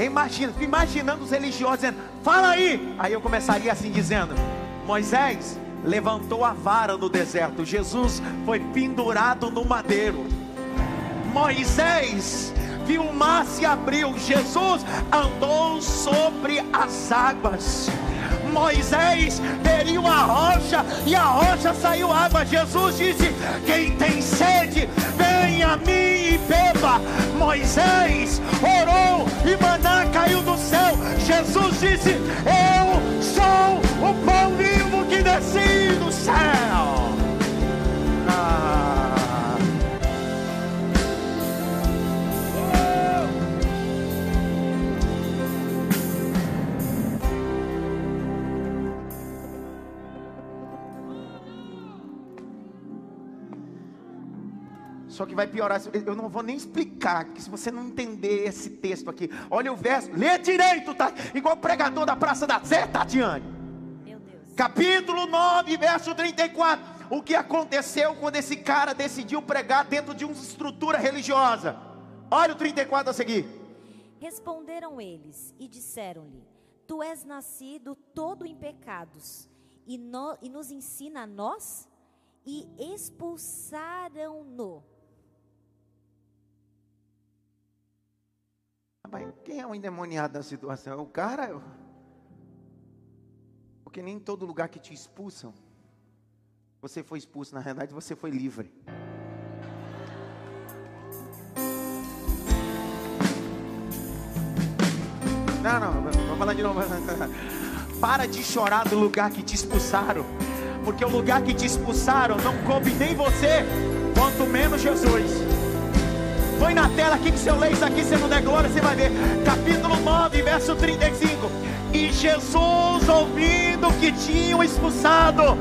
Imagina, imaginando os religiosos dizendo, fala aí. Aí eu começaria assim dizendo, Moisés levantou a vara no deserto, Jesus foi pendurado no madeiro. Moisés viu o mar se abriu, Jesus andou sobre as águas. Moisés feriu a rocha e a rocha saiu água. Jesus disse: Quem tem sede, vem a mim e beba. Moisés orou e maná caiu do céu. Jesus disse: Eu sou o pão vivo que desci do céu. Só que vai piorar. Eu não vou nem explicar, que se você não entender esse texto aqui, olha o verso, lê direito, tá? Igual o pregador da Praça da Zé, Tatiane. Meu Deus. Capítulo 9, verso 34. O que aconteceu quando esse cara decidiu pregar dentro de uma estrutura religiosa? Olha o 34 a seguir. Responderam eles e disseram-lhe: Tu és nascido todo em pecados, e, no- e nos ensina a nós? E expulsaram-no. Mas quem é o endemoniado da situação? É o cara? Porque nem em todo lugar que te expulsam, você foi expulso. Na realidade, você foi livre. Não, não, vamos falar de novo. Para de chorar do lugar que te expulsaram. Porque o lugar que te expulsaram não coube nem você, quanto menos Jesus. Põe na tela aqui que se eu ler isso aqui, você não der glória, você vai ver. Capítulo 9, verso 35. E Jesus, ouvindo que tinham expulsado,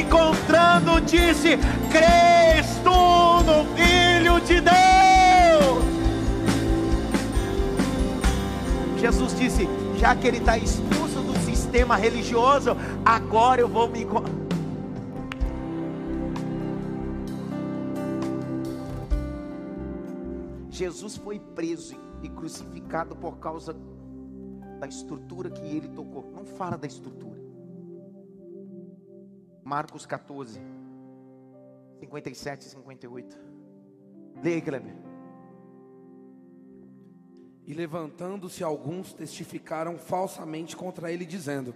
encontrando, disse: Crês tu no Filho de Deus? Jesus disse: Já que ele está expulso do sistema religioso, agora eu vou me. Jesus foi preso e crucificado por causa da estrutura que ele tocou. Não fala da estrutura. Marcos 14, 57 e 58. Leia aí, Kleber. E levantando-se alguns testificaram falsamente contra ele, dizendo: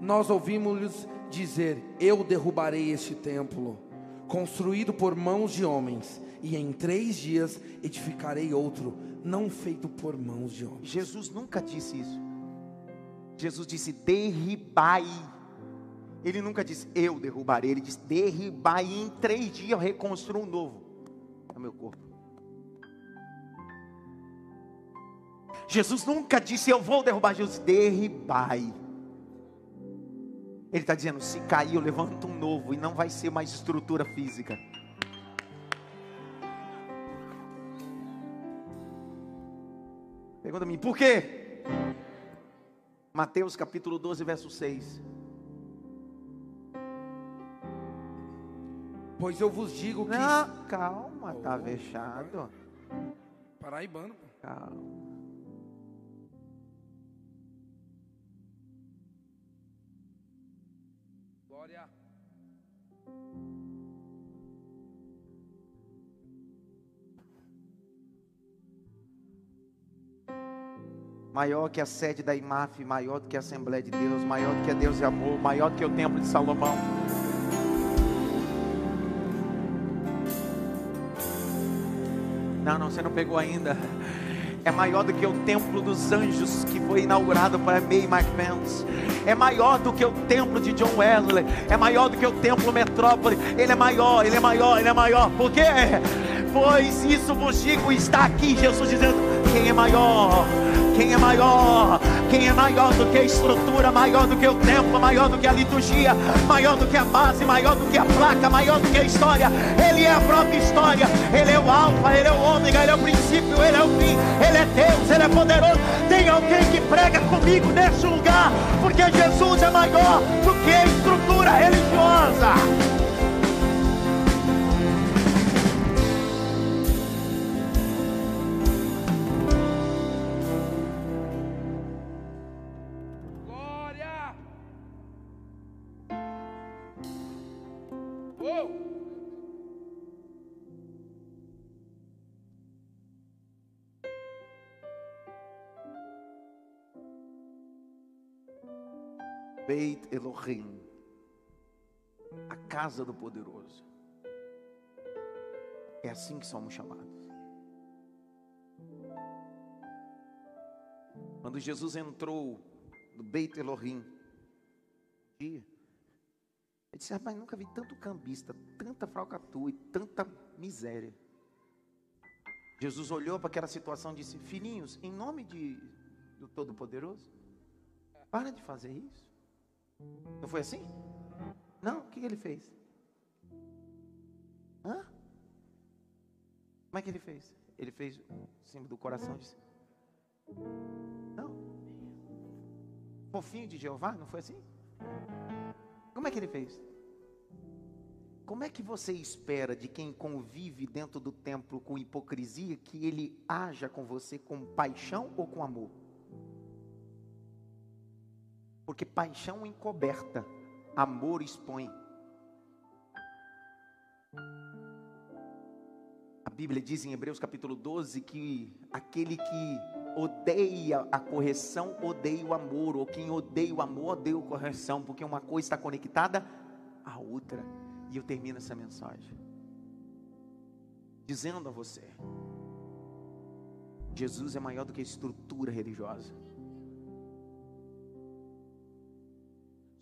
Nós ouvimos-lhes dizer: Eu derrubarei este templo, construído por mãos de homens, e em três dias edificarei outro, não feito por mãos de homens. Jesus nunca disse isso. Jesus disse: derribai. Ele nunca disse: eu derrubarei. Ele disse: derribai. E em três dias eu reconstruo um novo no meu corpo. Jesus nunca disse: eu vou derrubar. Jesus, derribai. Ele está dizendo: se cair, eu levanto um novo. E não vai ser mais estrutura física. Pergunta a mim, por quê? Mateus capítulo 12, verso 6. Pois eu vos digo que. Não, calma, tá Oh, fechado. Paraibano. Calma. Glória. Maior que a sede da IMAF, maior do que a Assembleia de Deus, maior do que a Deus e Amor, maior do que o Templo de Salomão. Não, não, você não pegou ainda. É maior do que o Templo dos Anjos que foi inaugurado para May McMahons. É maior do que o Templo de John Wesley. É maior do que o Templo Metrópole. Ele é maior, ele é maior, ele é maior. Por quê? Pois isso vos digo, está aqui Jesus dizendo: quem é maior? Quem é maior? Quem é maior do que a estrutura, maior do que o templo, maior do que a liturgia, maior do que a base, maior do que a placa, maior do que a história. Ele é a própria história. Ele é o alfa, ele é o ômega, ele é o princípio, ele é o fim. Ele é Deus, ele é poderoso. Tem alguém que prega comigo nesse lugar, porque Jesus é maior do que a estrutura religiosa. Beit Elohim, a casa do poderoso. É assim que somos chamados. Quando Jesus entrou no Beit Elohim, ele disse: Rapaz, nunca vi tanto cambista, tanta falcatrua e tanta miséria. Jesus olhou para aquela situação e disse: Filhinhos, em nome de, do Todo-Poderoso, para de fazer isso. Não foi assim? Não, o que ele fez? Hã? Como é que ele fez? Ele fez em cima do coração e disse: Não. Fofinho de Jeová, não foi assim? Como é que ele fez? Como é que você espera de quem convive dentro do templo com hipocrisia que ele haja com você com paixão ou com amor? Porque paixão encoberta, amor expõe. A Bíblia diz em Hebreus capítulo 12 que aquele que odeia a correção odeia o amor, ou quem odeia o amor odeia a correção, porque uma coisa está conectada à outra. E eu termino essa mensagem dizendo a você: Jesus é maior do que a estrutura religiosa.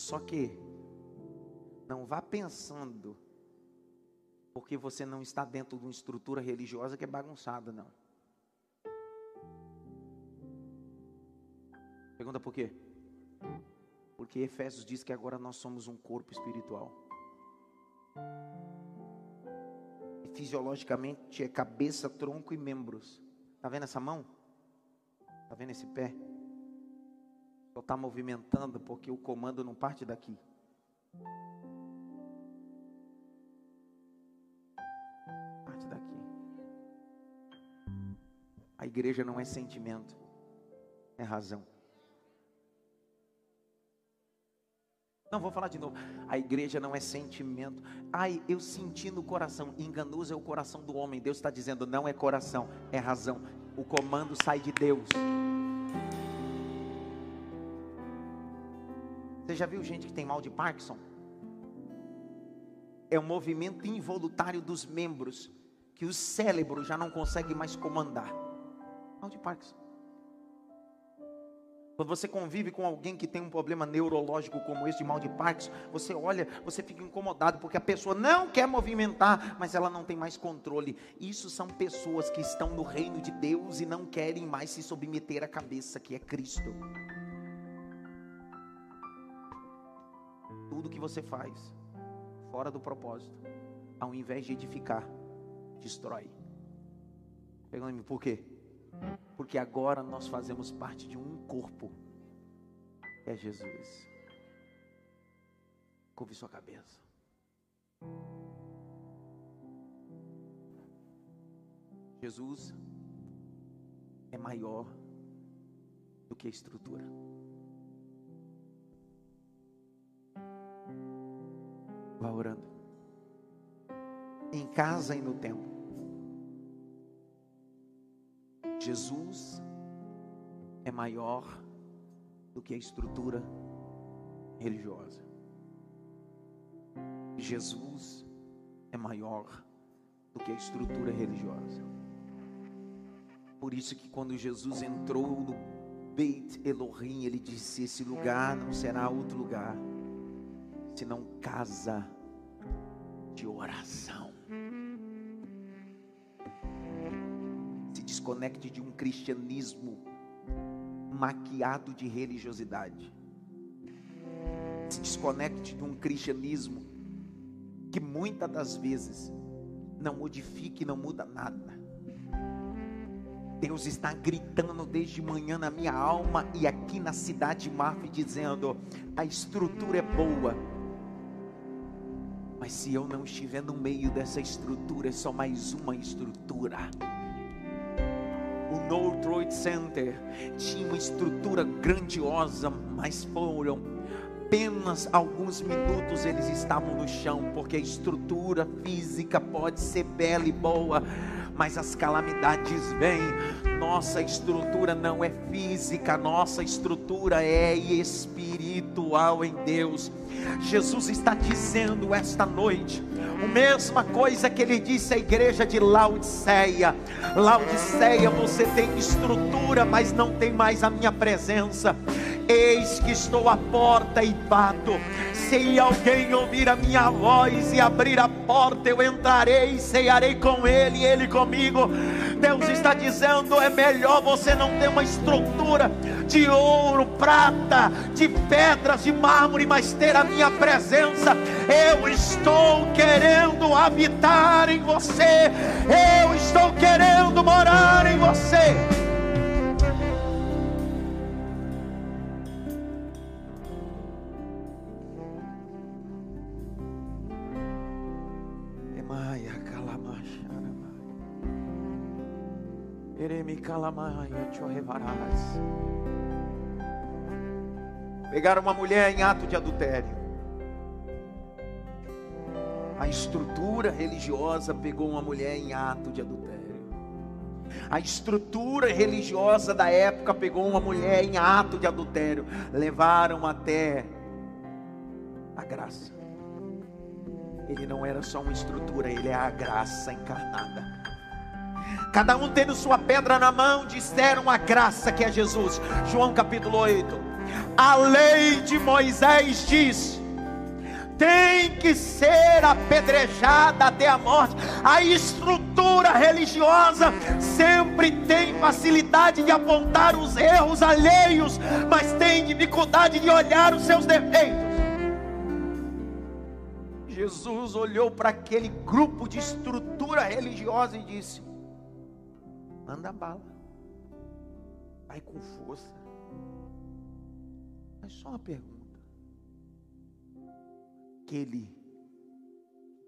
Só que não vá pensando porque você não está dentro de uma estrutura religiosa que é bagunçada, não. Pergunta por quê? Porque Efésios diz que agora nós somos um corpo espiritual. E fisiologicamente é cabeça, tronco e membros. Tá vendo essa mão? Tá vendo esse pé? Só está movimentando porque o comando não parte daqui. Parte daqui. A igreja não é sentimento, é razão. Não, vou falar de novo. A igreja não é sentimento. Ai, eu senti no coração. Enganoso é o coração do homem. Deus está dizendo, não é coração, é razão. o comando sai de Deus. Você já viu gente que tem mal de Parkinson? É um movimento involuntário dos membros que o cérebro já não consegue mais comandar. Mal de Parkinson. Quando você convive com alguém que tem um problema neurológico como esse de mal de Parkinson, você olha, você fica incomodado porque a pessoa não quer movimentar, mas ela não tem mais controle. Isso são pessoas que estão no reino de Deus e não querem mais se submeter à cabeça que é Cristo. Tudo que você faz fora do propósito, ao invés de edificar, destrói. Pergunta-me por quê? Porque agora nós fazemos parte de um corpo. É Jesus. Curve sua cabeça. Jesus é maior do que a estrutura. Vá orando. Em casa e no templo. Jesus é maior do que a estrutura religiosa. Jesus é maior do que a estrutura religiosa. Por isso que quando Jesus entrou no Beit Elohim, ele disse: esse lugar não será outro lugar, senão casa de oração. desconecte de um cristianismo maquiado de religiosidade. Se desconecte de um cristianismo que muitas das vezes não modifica e não muda nada. Deus está gritando desde manhã na minha alma e aqui na cidade de dizendo: a estrutura é boa, mas se eu não estiver no meio dessa estrutura, é só mais uma estrutura. O No Trade Center tinha uma estrutura grandiosa, mas foram apenas alguns minutos eles estavam no chão, porque a estrutura física pode ser bela e boa, mas as calamidades vêm. Nossa estrutura não é física, nossa estrutura é espiritual em Deus. Jesus está dizendo esta noite, a mesma coisa que ele disse à igreja de Laodiceia: Laodiceia, você tem estrutura, mas não tem mais a minha presença. Eis que estou à porta e bato. Se alguém ouvir a minha voz e abrir a porta, eu entrarei, cearei com ele e ele comigo. Deus está dizendo: é melhor você não ter uma estrutura de ouro, prata, de pedras, de mármore, mas ter a minha presença. Eu estou querendo habitar em você. Eu estou querendo morar em você. Pegaram uma mulher em ato de adultério. A estrutura religiosa pegou uma mulher em ato de adultério. A estrutura religiosa da época pegou uma mulher em ato de adultério. Levaram até a graça. Ele não era só uma estrutura, ele é a graça encarnada. Cada um tendo sua pedra na mão, disseram a graça que é Jesus. João capítulo 8. A lei de Moisés diz: tem que ser apedrejada até a morte. A estrutura religiosa sempre tem facilidade de apontar os erros alheios, mas tem dificuldade de olhar os seus defeitos. Jesus olhou para aquele grupo de estrutura religiosa e disse: Manda bala. Vai com força. Mas só uma pergunta. Aquele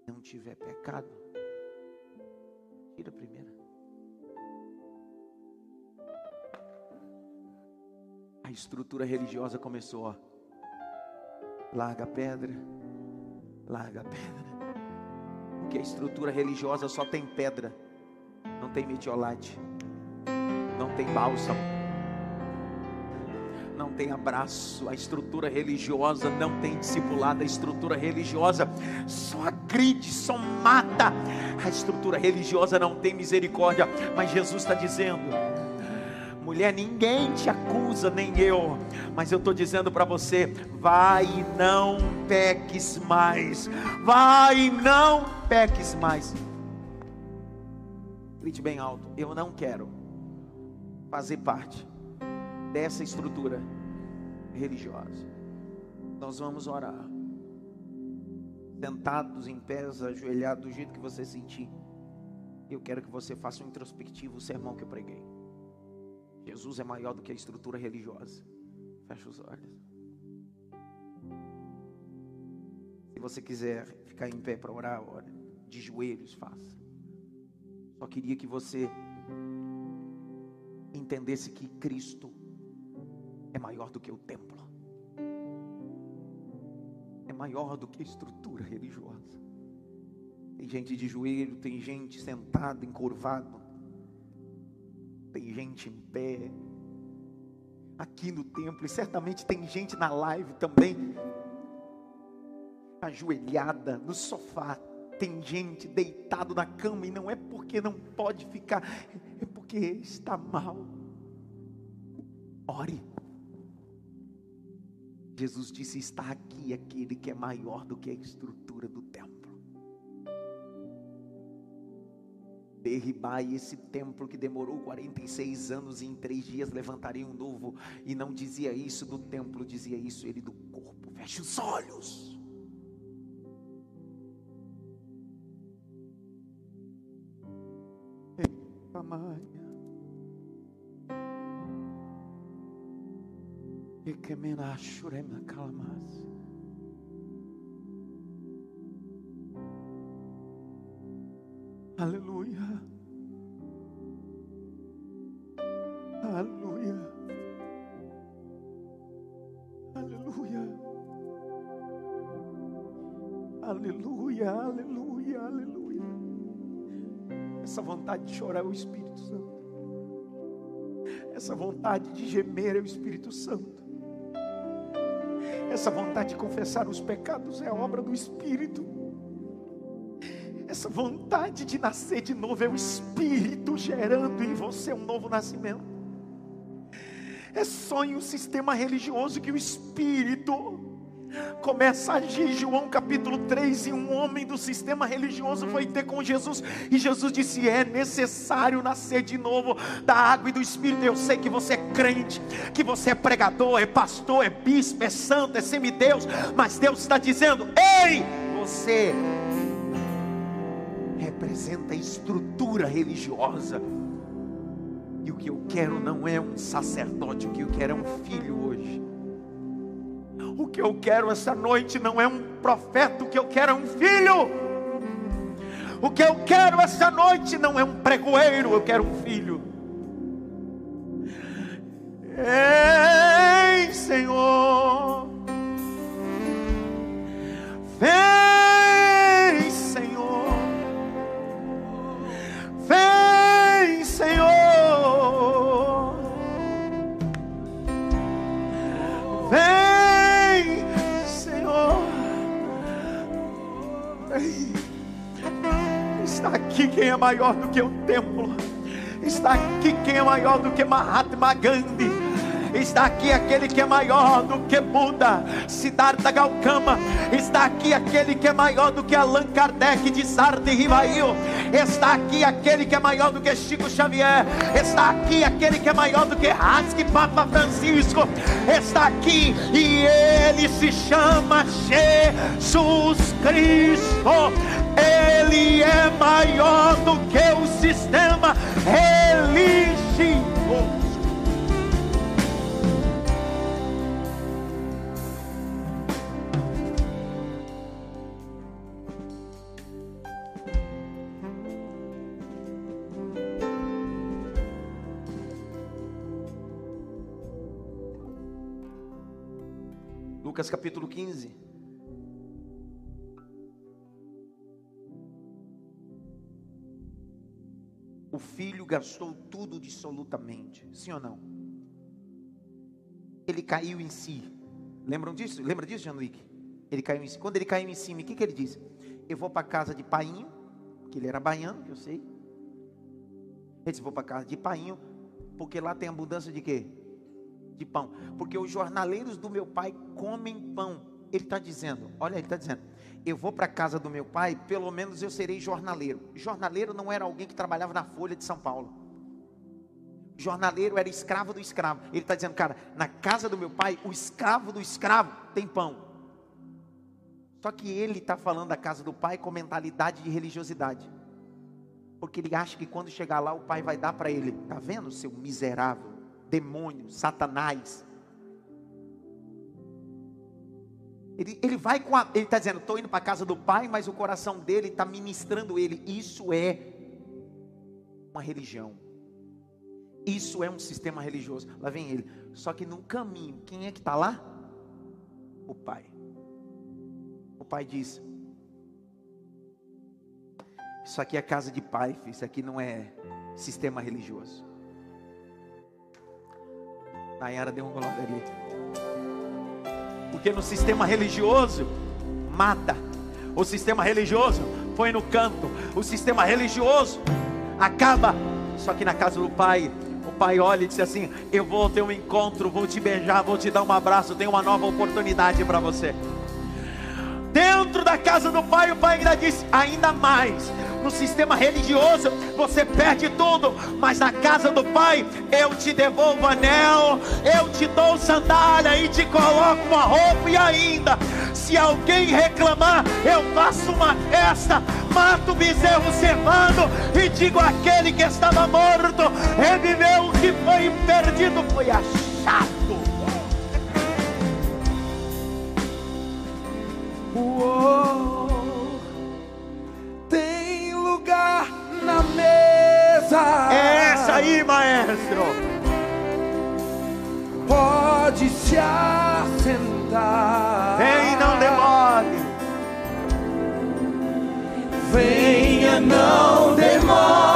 que não tiver pecado, tira a primeira. A estrutura religiosa começou, ó. Larga a pedra, larga a pedra. Porque a estrutura religiosa só tem pedra, não tem metiolate. Não tem bálsamo, não tem abraço, a estrutura religiosa não tem discipulado, a estrutura religiosa só agride, só mata, a estrutura religiosa não tem misericórdia, mas Jesus está dizendo: mulher, ninguém te acusa, nem eu, mas eu estou dizendo para você: vai e não peques mais, vai e não peques mais. Grite bem alto: eu não quero fazer parte dessa estrutura religiosa. Nós vamos orar, sentados em pés, ajoelhados, do jeito que você sentir. Eu quero que você faça um introspectivo sermão que eu preguei. Jesus é maior do que a estrutura religiosa. Feche os olhos. Se você quiser ficar em pé para orar, ore. De joelhos, faça. Só queria que você entendesse que Cristo é maior do que o templo, é maior do que a estrutura religiosa. Tem gente de joelho, tem gente sentado, encurvado, tem gente em pé, aqui no templo, e certamente tem gente na live também, ajoelhada no sofá. Tem gente deitado na cama e não é porque não pode ficar, porque está mal. Ore. Jesus disse: Está aqui aquele que é maior do que a estrutura do templo. Derribai esse templo que demorou 46 anos e em três dias levantarei um novo. E não dizia isso do templo, dizia isso ele do corpo. Feche os olhos. Maria. Aleluia. Aleluia. Aleluia. Aleluia, aleluia, aleluia. Essa vontade de chorar é o Espírito Santo. Essa vontade de gemer é o Espírito Santo. Essa vontade de confessar os pecados é obra do Espírito. Essa vontade de nascer de novo é o Espírito gerando em você um novo nascimento. É só em um sistema religioso que o Espírito começa a agir. João capítulo 3, e um homem do sistema religioso foi ter com Jesus, e Jesus disse: É necessário nascer de novo da água e do Espírito. Eu sei que você é crente, que você é pregador, é pastor, é bispo, é santo, é semideus, mas Deus está dizendo: Ei, você representa a estrutura religiosa. E o que eu quero não é um sacerdote, o que eu quero é um filho hoje. O que eu quero essa noite não é um profeta, o que eu quero é um filho. O que eu quero essa noite não é um pregoeiro, eu quero um filho. Ei, que o templo. Está aqui quem é maior do que Mahatma Gandhi. Está aqui aquele que é maior do que Buda, Siddhartha Gautama. Está aqui aquele que é maior do que Allan Kardec de Sartre Rivail. Está aqui aquele que é maior do que Chico Xavier. Está aqui aquele que é maior do que Rasque Papa Francisco. Está aqui e ele se chama Jesus Cristo. Ele é maior do que o sistema religioso. Lucas capítulo 15. O filho gastou tudo dissolutamente. Sim ou não? Ele caiu em si. Lembram disso? Lembra disso, Januíque? Ele caiu em si. Quando ele caiu em cima, o que, que ele disse? Eu vou para casa de Painho, que ele era baiano, que eu sei. Ele disse: Vou para casa de Painho, porque lá tem abundância de quê? De pão. Porque os jornaleiros do meu pai comem pão. Ele está dizendo: Olha, ele está dizendo: Eu vou para a casa do meu pai, pelo menos eu serei jornaleiro. Jornaleiro não era alguém que trabalhava na Folha de São Paulo. Jornaleiro era escravo do escravo. Ele está dizendo, cara, na casa do meu pai, o escravo do escravo tem pão. Só que ele está falando da casa do pai com mentalidade de religiosidade. Porque ele acha que quando chegar lá, o pai vai dar para ele. Está vendo, seu miserável, demônio, satanás. Ele, ele vai com a. Ele está dizendo, estou indo para a casa do pai, mas o coração dele está ministrando ele. Isso é uma religião. Isso é um sistema religioso. Lá vem ele. Só que no caminho, quem é que está lá? O pai. O pai diz: Isso aqui é casa de pai, filho. isso aqui não é sistema religioso. Nayara deu um glória ali. Porque no sistema religioso, mata. O sistema religioso põe no canto. O sistema religioso acaba. Só que na casa do pai, o pai olha e diz assim: Eu vou ter um encontro, vou te beijar, vou te dar um abraço, tenho uma nova oportunidade para você. Dentro da casa do pai, o pai ainda disse: ainda mais. No sistema religioso, você perde tudo, mas na casa do pai, eu te devolvo anel, eu te dou sandália e te coloco uma roupa, e ainda, se alguém reclamar, eu faço uma festa, mato o bezerro cevado e digo: aquele que estava morto reviveu, o que foi perdido foi achado. É essa aí, maestro. Pode se assentar. Vem, não demore. Venha, não demore.